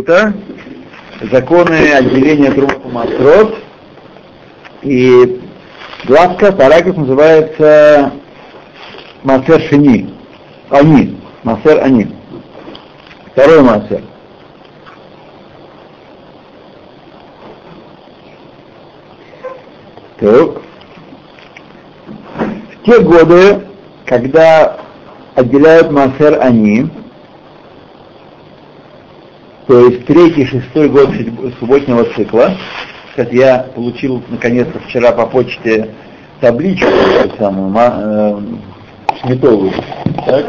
Кашрута, законы отделения трубов масрот, и главка, параграф называется Масер Шини, Ани, Масер Ани. Второй Масер. Так. В те годы, когда отделяют Масер Ани, то есть третий, шестой год субботнего цикла. Кстати, я получил наконец-то вчера по почте табличку, самую, э, сметовую. Так?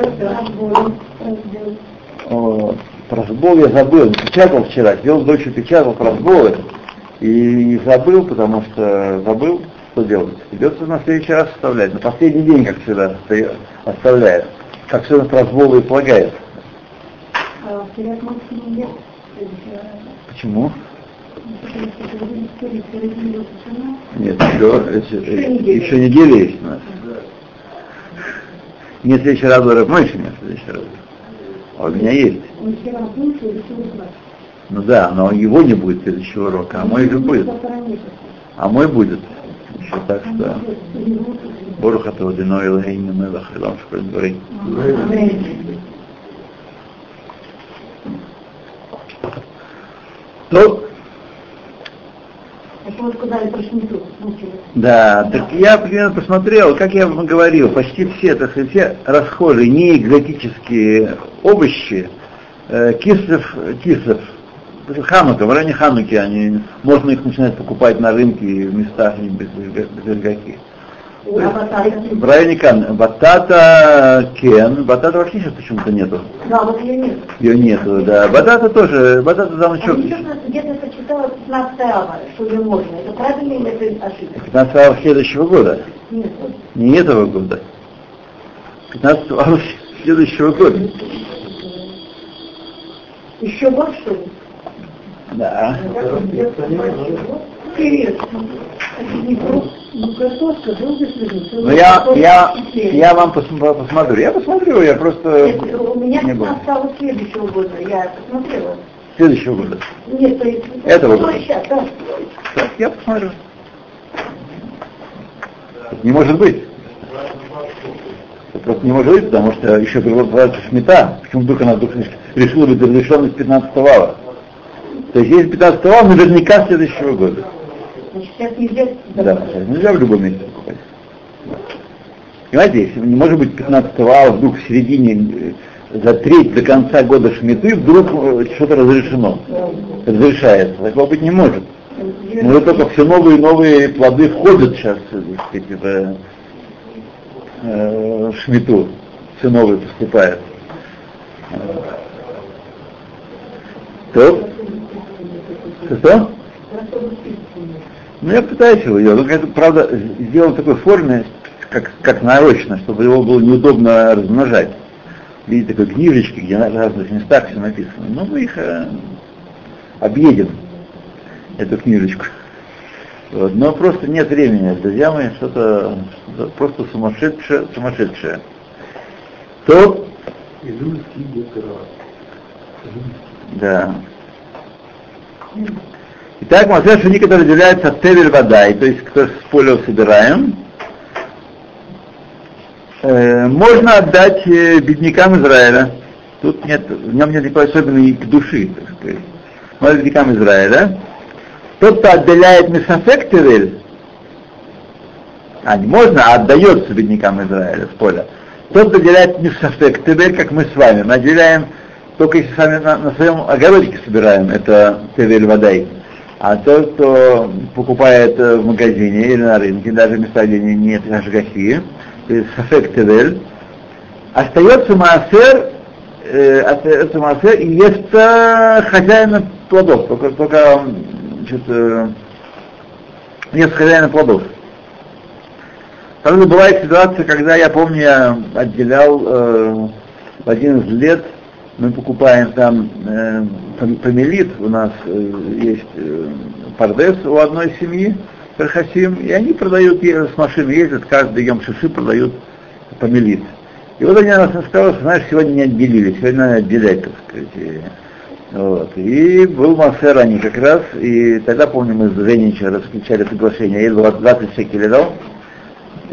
Про сбол я забыл, печатал вчера, сделал дочь печатал про сболы и забыл, потому что забыл, что делать. Придется на следующий раз оставлять. На последний день, как всегда, оставляет. Как все про сболы и полагает. А Почему? Нет, еще, еще неделя есть у нас. Не следующий раз Раб Мойши, нет следующий раз. А у меня есть. Ну да, но его не будет следующего урока, а мой же будет. А мой будет. Еще так что. Боруха Тавадино Илгейну Мелах Илам Школь Дворей. Ну, да, так я примерно посмотрел, как я вам говорил, почти все, так сказать, все расхожие, не экзотические овощи, э, кислов, кислов, ханука, в районе хануки, они, можно их начинать покупать на рынке в местах без, без, без в районе Кан. Батата Кен. Батата вообще сейчас почему-то нету. Да, вот ее нет. Ее нету, да. Батата тоже. Батата там еще. Где-то прочитала 15 ава, что ее можно. Это правильно или это ошибка? 15 ава следующего года. Нет. Не этого года. 15 ава следующего года. Еще год, что ли? Да. Интересно. Ну я, я, я вам пос, посмотрю. Я посмотрю, я просто у меня не осталось следующего года, я посмотрела. Следующего года? Нет, то есть этого года. Сейчас, да. Так, я посмотрю. Не может быть. Это просто не может быть, потому что еще называется шмета. Почему вдруг она вдруг решила быть разрешенной с 15 вала? То есть есть 15 вала наверняка следующего года. Сейчас нельзя... Да, сейчас нельзя в любом месте покупать. Понимаете, если не может быть 15 ава вдруг в середине, э, за треть до конца года шмиты, вдруг э, что-то разрешено, разрешается. Такого быть не может. Но это только все новые и новые плоды входят сейчас э, сказать, в, э, шмиту. Все новые поступают. То? Что? Ну, я пытаюсь его делать. Но это, правда, сделал в такой форме, как, как нарочно, чтобы его было неудобно размножать. Видите, такой книжечки, где на разных местах все написано. Ну, мы их э, объедем, эту книжечку. Вот. Но просто нет времени, друзья мои, что-то что просто сумасшедшее, сумасшедшее. То... Да. Итак, Масер Шини, который разделяется от Вадай, то есть кто с поля собираем, э, можно отдать э, беднякам Израиля. Тут нет, в нем нет никакой особенной души, так сказать. Можно беднякам Израиля. Тот, кто отделяет Мисафек Тевель, а не можно, а отдается беднякам Израиля с поля. Тот, кто отделяет Мисафек Тевель, как мы с вами, мы отделяем только если сами на, на своем огородике собираем, это Тевель Вадай. А тот, кто покупает э, в магазине или на рынке, даже места, где нет ашгахи, то есть сафек тевель, остается маасер, э, остается маасер и ест хозяина плодов, только, только э, ест хозяина плодов. Правда, бывает ситуация, когда, я помню, я отделял э, в один из лет мы покупаем там э, помелит, у нас э, есть э, пардес у одной семьи, Перхасим, и они продают, с машины ездят, каждый ем шиши продают помелит. И вот они нас сказали, что, знаешь, сегодня не отделили, сегодня надо отделять, так сказать. Вот. И был Массер они как раз, и тогда, помню, мы с Женича раскричали приглашение, я 20 шекелей дал.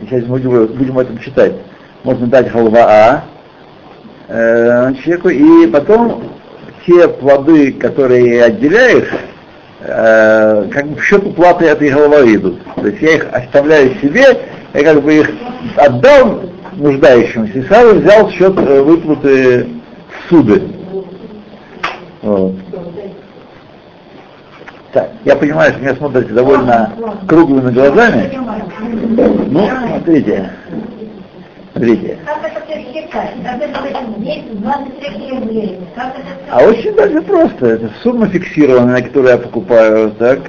Сейчас мы будем, будем это читать. Можно дать халва А э, человеку, и потом те плоды, которые отделяешь, э, как бы в счет уплаты этой головы идут. То есть я их оставляю себе, я как бы их отдал нуждающимся и сразу взял в счет э, выплаты суды. Вот. Так, я понимаю, что меня смотрите довольно круглыми глазами. Ну, смотрите. Смотрите. Как это считать? Как это 10, 23 рублей? Как это А очень даже просто. Это сумма фиксированная, которую я покупаю, так,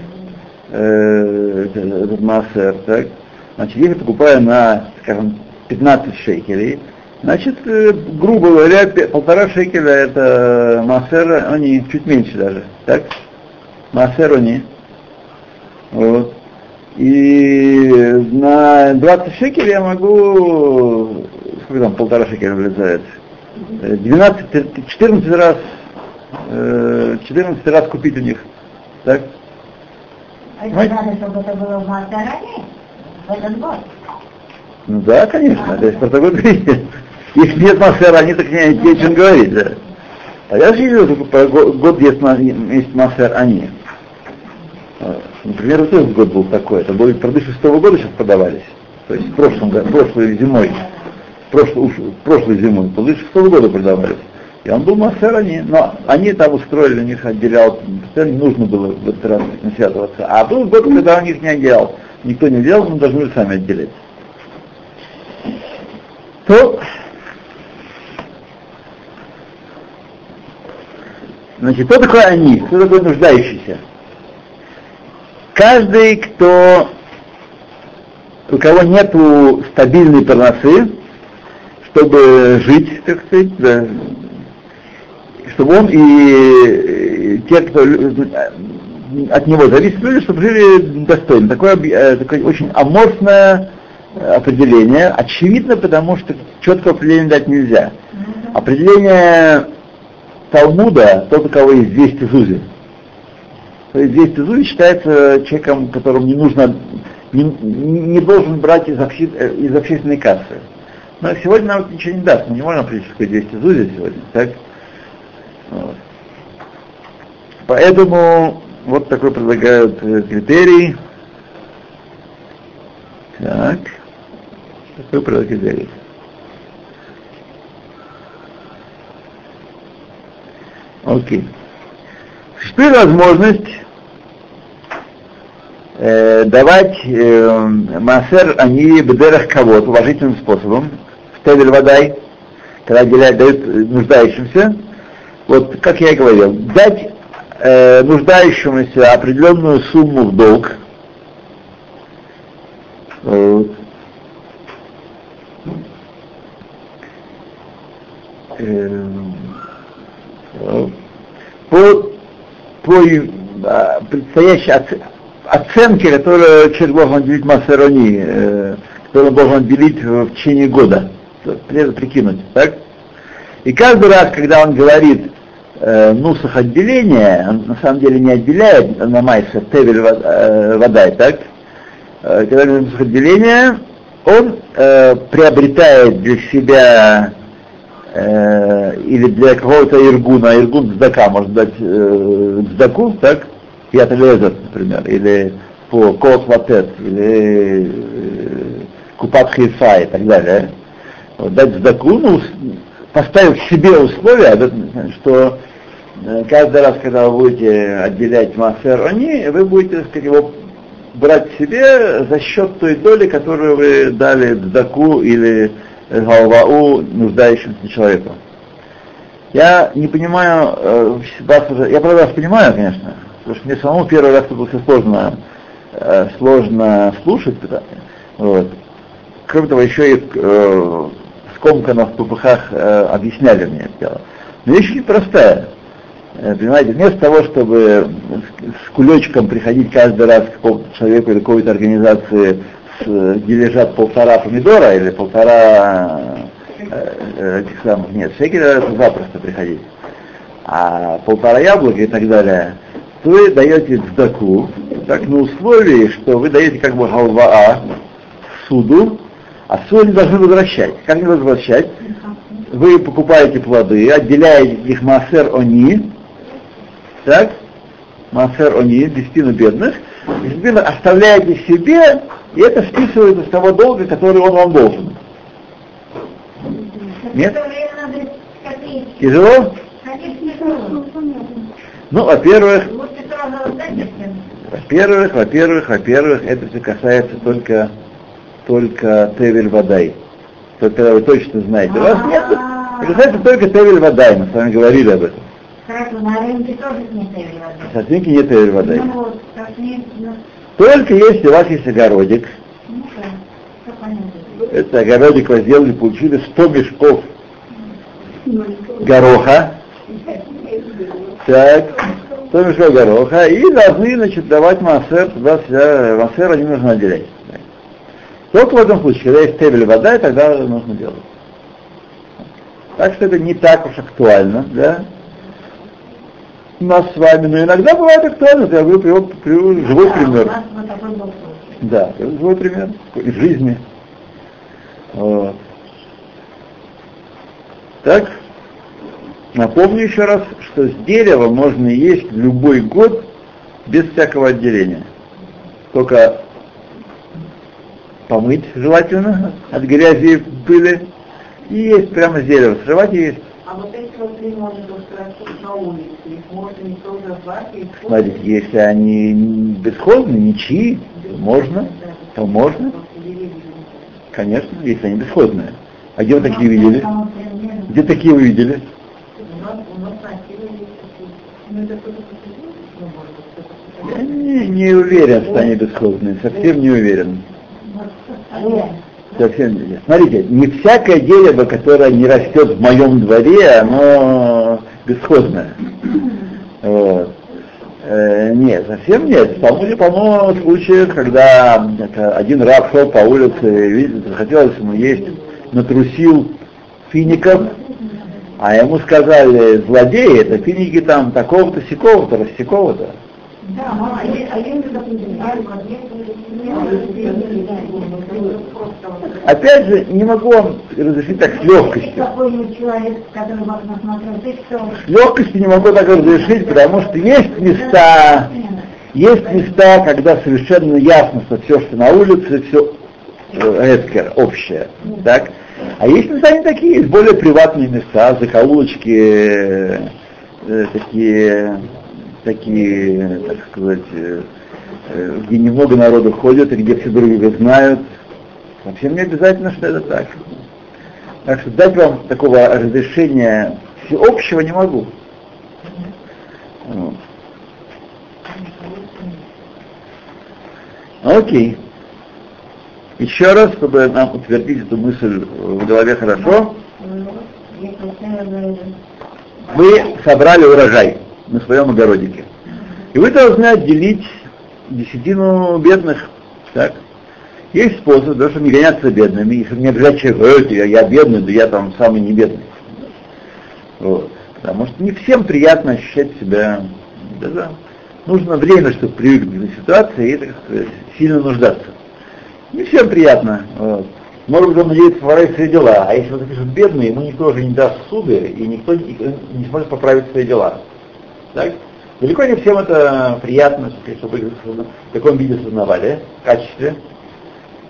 э, этот массер, так. Значит, если покупаю на, скажем, 15 шекелей, значит, э, грубо говоря, полтора шекеля это массер, они чуть меньше даже, так? Массер они. Вот. И на 20 шекелей я могу, сколько там полтора шекеля влезает? Э, 12, 14 раз, э, 14 раз купить у них. Так? А это надо, чтобы это было в Масаране в этот год. Ну да, конечно, то есть про такой говорите. Если нет массера, они так не не о чем говорить, да. А я же про го- год есть, есть они. Например, вот этот год был такой, это были труды шестого года сейчас продавались. То есть в прошлом прошлой зимой, прошлой, прошлой зимой, труды шестого года продавались. И он был массер они, но они там устроили, у них отделял, не нужно было в этот раз связываться. А был год, когда у них не отделял. Никто не делал, мы должны были сами отделять. То, значит, кто такой они? Кто такой нуждающийся? Каждый, кто, у кого нету стабильной парносы, чтобы жить, так сказать, да, чтобы он и, те, кто от него зависит люди, чтобы жили достойно. Такое, э, такое очень аморфное определение. Очевидно, потому что четкого определения дать нельзя. Определение Талмуда, тот, у кого есть 200 зузи. Есть 200 зузи считается человеком, которому не нужно, не, не должен брать из, общи- э, из общественной кассы. Но сегодня нам это ничего не даст, мы не можем такое 200 зузи сегодня, так? Вот. Поэтому вот такой предлагают э, критерий. Так. Такой предлагают критерий. Окей. Существует возможность э, давать э, массер они бедерах кого уважительным способом, в тевель водай, когда отделяют, дают э, нуждающимся, вот как я и говорил, дать э, нуждающемуся определенную сумму в долг, вот. Эм, по, по а, предстоящей оц- оценке, которую человек должен отделить массерони, э, которую он должен отделить в течение года, при- прикинуть, так? И каждый раз, когда он говорит э, нусах отделения, он на самом деле не отделяет на майсе тевель э, так? Э, когда говорит нусах отделения, он э, приобретает для себя э, или для какого-то иргуна, иргун сдака может дать э, сдаку, так? Пьят лезер, например, или по кот или э, купат хейфа и так далее. Вот, дать сдаку, ну, поставив себе условия, что э, каждый раз, когда вы будете отделять массер они, вы будете, так сказать, его брать себе за счет той доли, которую вы дали сдаку или галвау нуждающимся человеку. Я не понимаю, э, вас уже, я правда вас понимаю, конечно, потому что мне самому первый раз это было сложно, э, сложно слушать, вот. Кроме того, еще и э, скомканно в ППХ э, объясняли мне это дело. Но вещь очень простая. Э, Понимаете, вместо того, чтобы с, с кулечком приходить каждый раз к какому-то человеку или какой-то организации, где лежат полтора помидора или полтора э, э, этих самых, нет, шекеля это запросто приходить. а полтора яблока и так далее, то вы даете сдаку, так на условии, что вы даете как бы халваа суду, а суд не должны возвращать. Как не возвращать? Вы покупаете плоды, отделяете их массер они, так, массер они, десятину бедных, десятину оставляете себе, и это списывается с того долга, который он вам должен. Нет? Тяжело? Ну, во-первых, во-первых, во-первых, во-первых, это все касается только, только Тевель Вадай. Только когда вы точно знаете. У вас нет, это касается только Тевель Вадай, мы с вами говорили об этом. Хорошо, на рынке тоже нет Тевель Вадай. Свинки нет Тевель Вадай. Ну вот, Только если у вас есть огородик, ну это огородик вы сделали, получили 100 мешков гороха, так, 100 мешков гороха, и должны, значит, давать массер, туда вся, массер они нужно отделять. Только в этом случае, когда есть тебель вода, тогда нужно делать. Так что это не так уж актуально, да? Нас с вами, но иногда бывает актуально, я говорю, привел, привел живой пример. Да, живой пример из жизни. Вот. Так, напомню еще раз, что с дерева можно есть любой год без всякого отделения. Только помыть желательно от грязи и пыли и есть прямо с дерева, срывать и есть. А вот эти вот три можно растут на улице, их можно не тоже звать и Смотрите, если они бесхозны, ничьи, можно, то можно, конечно, если они бесхозные. А где вы такие видели? Там пример. Где такие вы видели? Ну? Ну, Я не, не уверен, что они бесхозные, совсем не уверен. Совсем. Смотрите, не всякое дерево, которое не растет в моем дворе, оно бесхозное. Вот. Э, нет, совсем нет. По-моему, по случаев, когда один раб шел по улице, и видит, захотелось ему есть, натрусил фиников, а ему сказали, злодеи, это финики там такого-то, сякого-то, рассекого-то. Да, мама, а Опять же, не могу вам разрешить так с легкостью. С легкостью не могу так разрешить, потому что есть места, есть места, когда совершенно ясно, что все, что на улице, все эскер, общее. Так? А есть места не такие, есть более приватные места, закоулочки, э, э, такие, такие, так сказать, э, э, где немного народу ходит, и где все друг друга знают. Совсем не обязательно, что это так. Так что дать вам такого разрешения всеобщего не могу. Вот. Окей. Еще раз, чтобы нам утвердить эту мысль в голове хорошо, вы собрали урожай на своем огородике. И вы должны отделить десятину бедных. Так? Есть способ, да, чтобы не гоняться бедными, и чтобы не обижать человека, «Э, я, я бедный, да я там самый не бедный. Вот. Потому что не всем приятно ощущать себя, да, нужно время, чтобы привыкнуть к ситуации и, так сказать, сильно нуждаться. Не всем приятно. Вот. Может быть, он надеется поправить свои дела, а если он запишет бедный, ему никто уже не даст суды, и никто не сможет поправить свои дела. Так? Далеко не всем это приятно, чтобы в таком виде сознавали, в качестве.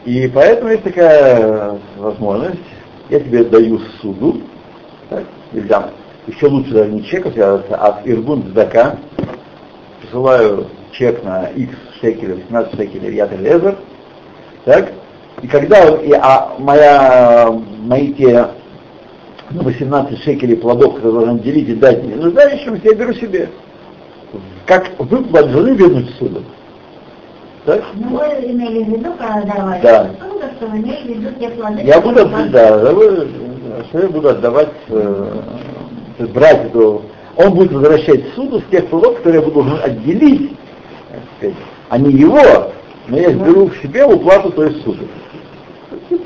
И поэтому есть такая возможность, я тебе даю суду, так, или дам, еще лучше даже не чек, а от Иргун Сдака, присылаю чек на X шекелей, 18 шекелей, я Лезер, так, и когда и, а моя, мои те ну, 18 шекелей плодов, которые должен делить и дать нуждающимся, я беру себе. Как вы должны вернуть суду. Так? Ну, вы имели в виду, когда давали Да. суду, что вы имели в виду те плоды, Я буду, да, да, вы- что я буду отдавать, э, брать эту, он будет возвращать суду с тех плодов, которые я буду должен отделить, сказать, а не его, но я беру в себе уплату той суды.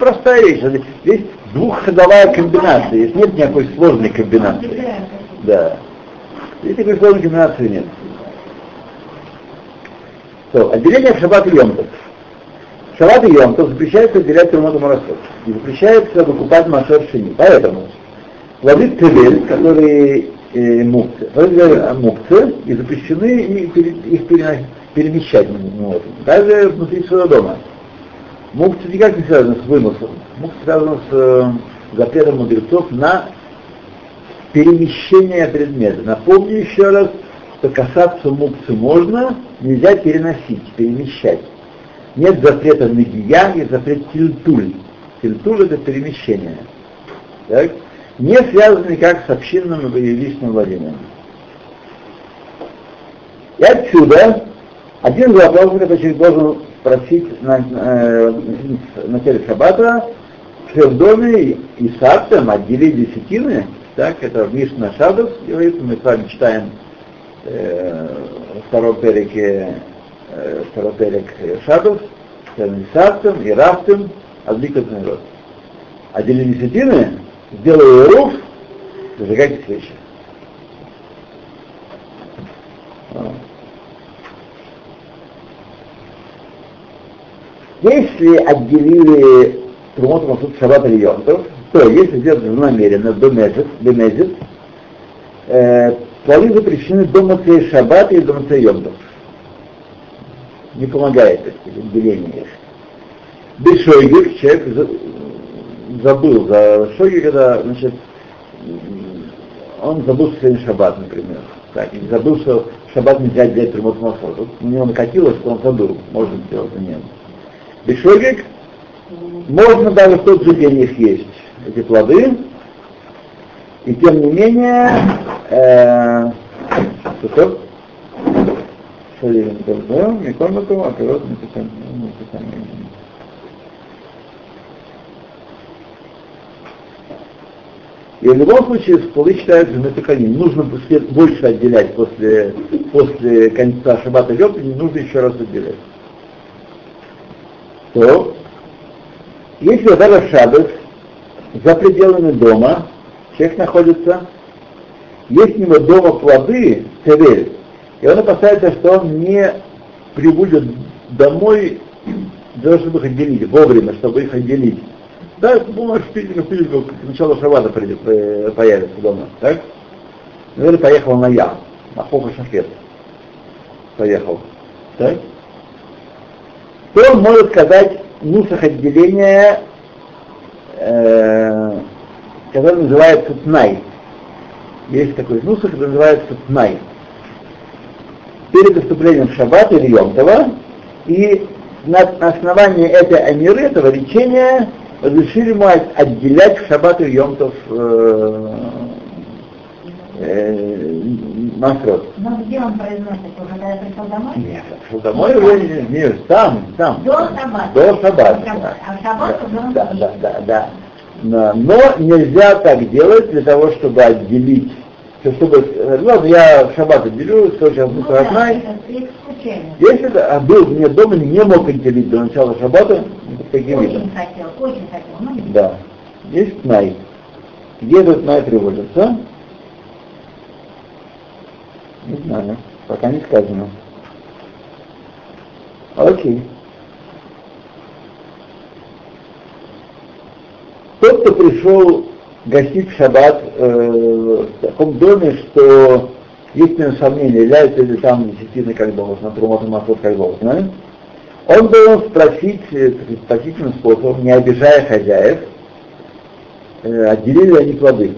Простая вещь. Здесь двухходовая комбинация, здесь нет никакой сложной комбинации. Да. Здесь такой сложной комбинации нет. То, отделение в шаббат и йомтов. В шаббат и йомтов запрещается отделять трумоту марасот. И запрещается выкупать машер шини. Поэтому плоды цевель, которые э, мукцы, плоды мукцы, и запрещены их перемещать можем. Даже внутри своего дома. Мукцы никак не связаны с выносом. Мукцы связаны с э, запретом мудрецов на перемещение предмета. Напомню еще раз, что касаться мукцы можно, нельзя переносить, перемещать. Нет запрета на гия, есть запрет тильтуль. Тильтуль это перемещение. Так? Не связано никак с общинным и личным владением. И отсюда один из вопросов, который человек должен спросить на, э, на теле Шаббата, в доме и сартом отделить десятины, так, это в Мишна Шаббат говорится, мы с вами читаем э, второй переке, э, второй перек Шаббат, и сартом, и рафтом, отбикат народ. Отделили десятины, сделаю руф, зажигайте свечи. Если отделили Трумот Масуд Шаббат или Йонтов, то если сделать намеренно, бемезет, бемезет, э, плоды запрещены до Мацея Шаббат и до Мацея Йонтов. Не помогает отделение их. Без человек забыл за шойгер, когда, значит, он забыл, что сегодня шаббат, например. Так, забыл, что шаббат нельзя взять ремонт масла. У него накатилось, что он забыл, можно сделать за Бешогик, можно даже в тот же день их есть, эти плоды, и тем не менее, э, что и в любом случае плоды считаются метаканим. Нужно больше отделять после, после конца шабата лёпа, не нужно еще раз отделять то если даже шаббат за пределами дома человек находится, есть у него дома плоды, цевель, и он опасается, что он не прибудет домой для чтобы их отделить, вовремя, чтобы их отделить. Да, можешь видеть, как к началу шаббата придет, э, появится дома, так? Наверное, поехал на Ям, на Хофа Шахет. Поехал. Так? То он может сказать нусах отделения, э, который называется тнай. Есть такой нусах, который называется тнай. Перед наступлением шаббата или Йомтова, и на основании этой амиры, этого речения, разрешили ему отделять в шаббат Йомтов э, э, Масрот. Но где он произносит? Уже когда пришел домой? Нет, пришел домой уже не, там, там. До шаббата. До шаббата. А в шаббат уже да, да, да, да. Но, но нельзя так делать для того, чтобы отделить чтобы, ладно, я в шаббат отделю, что сейчас ну, да, знай. Если это, а был мне дома, не мог отделить до начала шаббата, таким Очень видом. хотел, очень хотел, но. Да. Есть тнай. Где этот тнай приводится? Не знаю, пока не сказано. Окей. Тот, кто пришел гостить в шаббат э, в таком доме, что есть меньше сомнения, является ли там десятины как должен, на трумот и маслот как должно, он должен спросить э, спасительным способом, не обижая хозяев, э, отделили они плоды.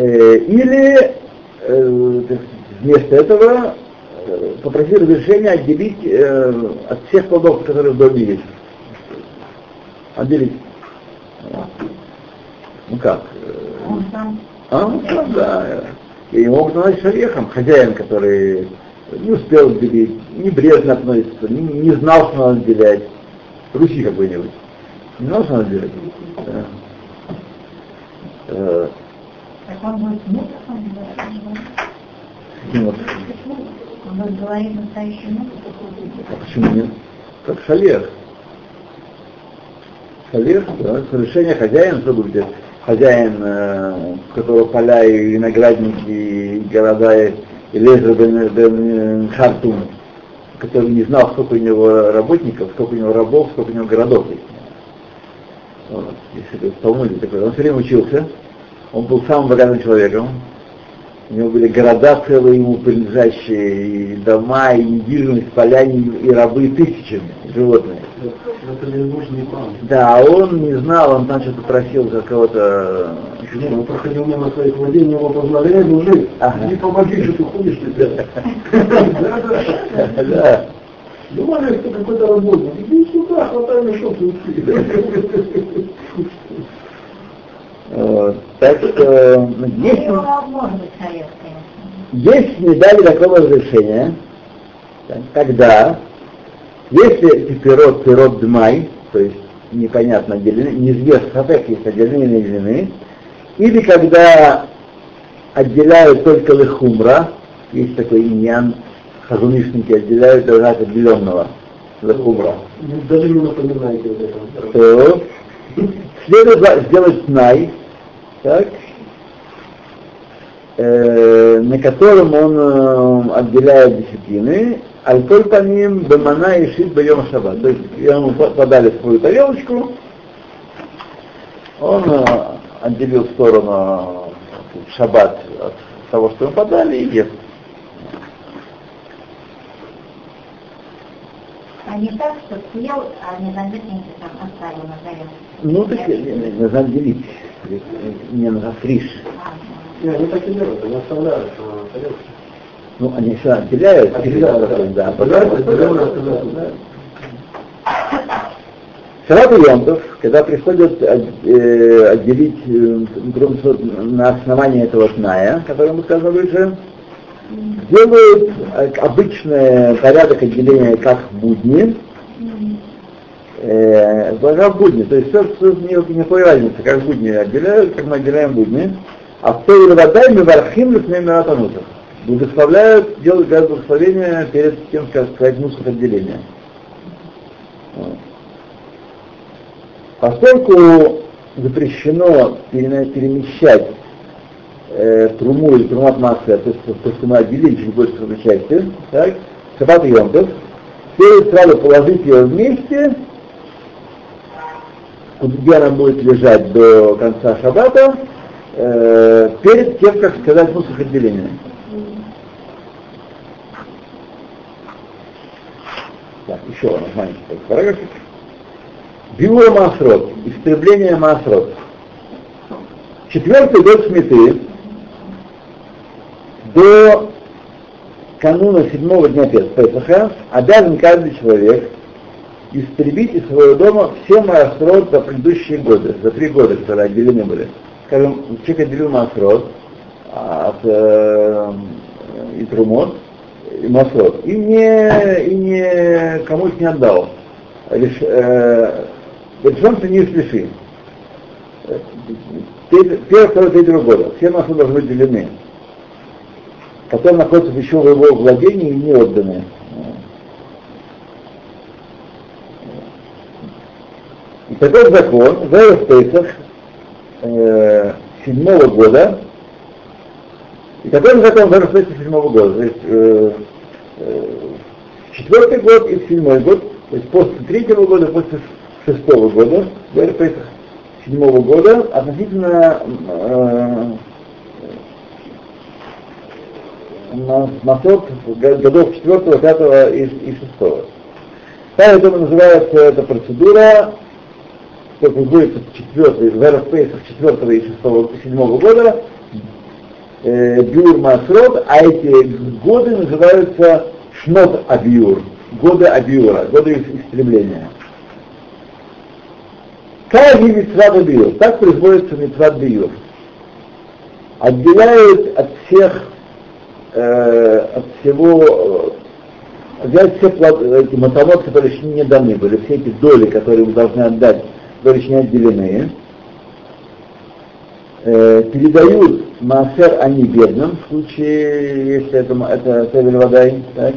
Или э, вместо этого э, попросить разрешения отделить от всех плодов, которые в доме есть. Отделить. Ну как? Он сам. А, ну сам, да. И могут назвать шарехом, хозяин, который не успел отделить, небрежно относится, не, не знал, что надо отделять. Руси какой-нибудь. Не знал, что надо отделять. Да. Так он будет мусором Нет. Он будет говорить настоящую музыку. А почему нет? Как шалех. Шалех, да, решение хозяина, что будет хозяин, э, у которого поля и виноградники, и города, и Лезер бен, бен Хартум, который не знал, сколько у него работников, сколько у него рабов, сколько у него городов. Вот, если в Талмуде такой, он все время учился, он был самым богатым человеком, у него были города целые ему принадлежащие, и дома, и недвижимость, поля, и рабы тысячами, животные. Да, он не знал, он там что-то просил за кого-то. Нет, он проходил мимо своих владений, его эй, мужик, Ага. не помоги, что ты ходишь теперь. Да. Думали, что какой-то работник. Иди сюда, хватай мешок и уйти. Так что ну, конечно. есть не дали такого разрешения, так, когда, если пирот, пирот дмай, то есть непонятно отделены, неизвестно, сафек есть отделены или отделены, или когда отделяют только лехумра, есть такой иньян, хазунишники отделяют даже от отделенного лехумра, Даже не напоминайте об этом. то следует сделать снай, так, э, на котором он э, отделяет десятины, аль-коль по ним бемана и шит бьем шаббат. То есть ему по- подали свою тарелочку, он э, отделил сторону э, шаббат от того, что ему подали, и ест. Не так, что съел, а незаметненько там оставил на тарелке. Ну, так э, э, отделить. Э, Мне нужно фриш. А, Не, они так и делают, они оставляют на тарелке. Ну, они все отделяют, Отделяют, отделяют, да. да, Отделяют, отделяют. Шаббат Йомтов, когда приходят от- э, отделить э, говоря, на основании этого тная, который мы сказали выше, делают э, обычный порядок отделения как в будни, э, в будни, то есть все, все ни- никакой разницы, как в будни отделяют, как мы отделяем будни, а в той водай мы вархим лифней. Благословляют, делают говорят, благословение перед тем, как сказать мусор отделения. Поскольку запрещено перемещать э, труму или трумат массы, то есть то, что мы отделили больше своей части, так, шаббат и йомтов, следует сразу положить ее вместе, где она будет лежать до конца шаббата, э, перед тем, как сказать мусор отделения. Так, еще раз, маленький такой параграфик. Биура Масрот, истребление Масрот. Четвертый год сметы до кануна седьмого дня Пес- Песаха обязан каждый человек истребить из своего дома все Масрот за предыдущие годы, за три года, которые отделены были. Скажем, человек отделил Масрот от э, и Трумот, и Масрот, и не, и не кому их не отдал. Лишь, э, Решен не лиши. Первый, второй, третьего года. Все наши должны быть делены. Которые находятся еще в его владении и не отданы. И такой закон в Пейсах э, года, и такой закон в Пейсах седьмого года, то есть э, э, четвертый год и седьмой год, то есть после третьего года, после шестого года, в Пейсах седьмого года, относительно э, на, годов четвертого, пятого и, и шестого. Поэтому называется эта процедура, как будет четвертый, в РФПСах четвертого и шестого, седьмого года, э, Бюр Масрот, а эти годы называются Шнот Абиур, годы Абиура, годы истребления. Как митцват Абиур, так производится митцват Биур. Отделяют от всех, э, от всего, э, взять все эти матамот, которые еще не даны были, все эти доли, которые мы должны отдать, которые еще не отделены, э, передают Маасер они бедным, в случае, если это, это Севель Вадай, так,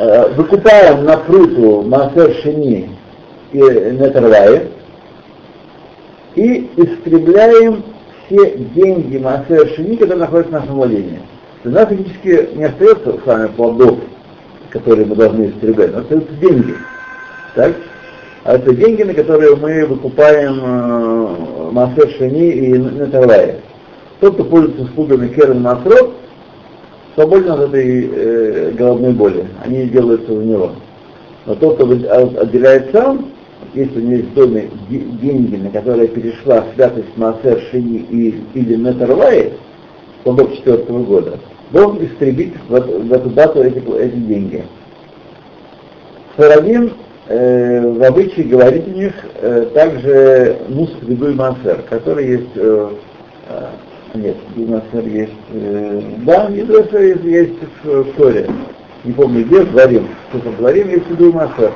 э, выкупаем на фруту Маасер Шини и Нетервае, и истребляем все деньги Маасер Шини, которые находятся в нашем владении. То у нас фактически не остается с вами плодов, которые мы должны истреблять, но остаются деньги. Так? А это деньги, на которые мы выкупаем э, Маасер Шини и Нетавая. Тот, кто пользуется услугами Керен Масрот, свободен от этой э, головной боли. Они делаются у него. Но тот, кто отделяет сам, если у него есть доме деньги, на которые перешла святость Маасер Шини и, или Метарвай, плодов четвертого года, должен истребить в, эту- дату эти, эти деньги. Саравим э, в обычае говорить у них э, также муск и Маасер, который есть э, э, нет, Маасер есть, э, да, Мидраса есть, есть в, Торе. Не помню где, в Дворим. Что там в Дворим есть Идуй Маасер.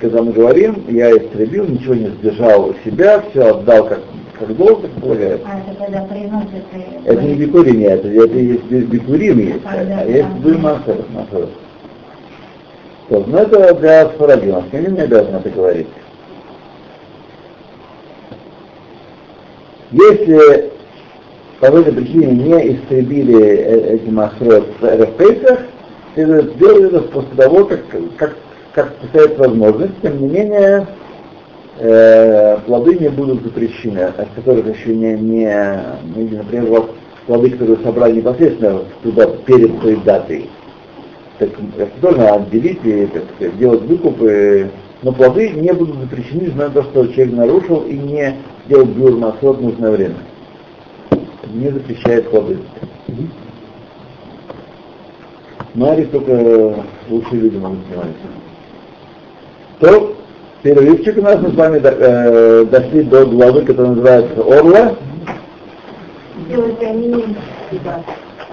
Когда мы говорим, я истребил, ничего не сдержал у себя, все отдал как, как должно, как полагается. А это когда приносят... и- Это не бикурим, это, это есть би- бикурим есть, А, да, а есть да. дуй массер, массер. То, но это для сфарадим, а не обязаны это говорить. Если по этой причине не истребили э- эти массрот в Эрфейсах, это сделали это после того, как, как, как представит возможность, тем не менее, э, плоды не будут запрещены, от которых еще не, не ну, или, например, вот плоды, которые собрали непосредственно туда перед той датой. Так это надо отделить и так сказать, делать выкупы, но плоды не будут запрещены, на то, что человек нарушил и не сделал бюр масрот в нужное время. Не запрещает плоды. Марис только лучшие люди могут снимать. То перерывчик у нас, мы с вами до, э, дошли до главы, которая называется «Орла».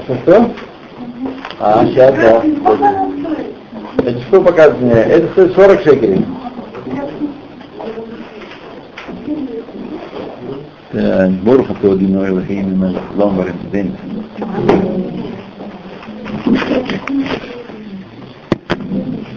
Что, что? А, сейчас, да. Это что показывает мне? Это стоит 40 шекелей. Э, Борха Теодино Элохейн Мелах Ломбарин День. Thank you.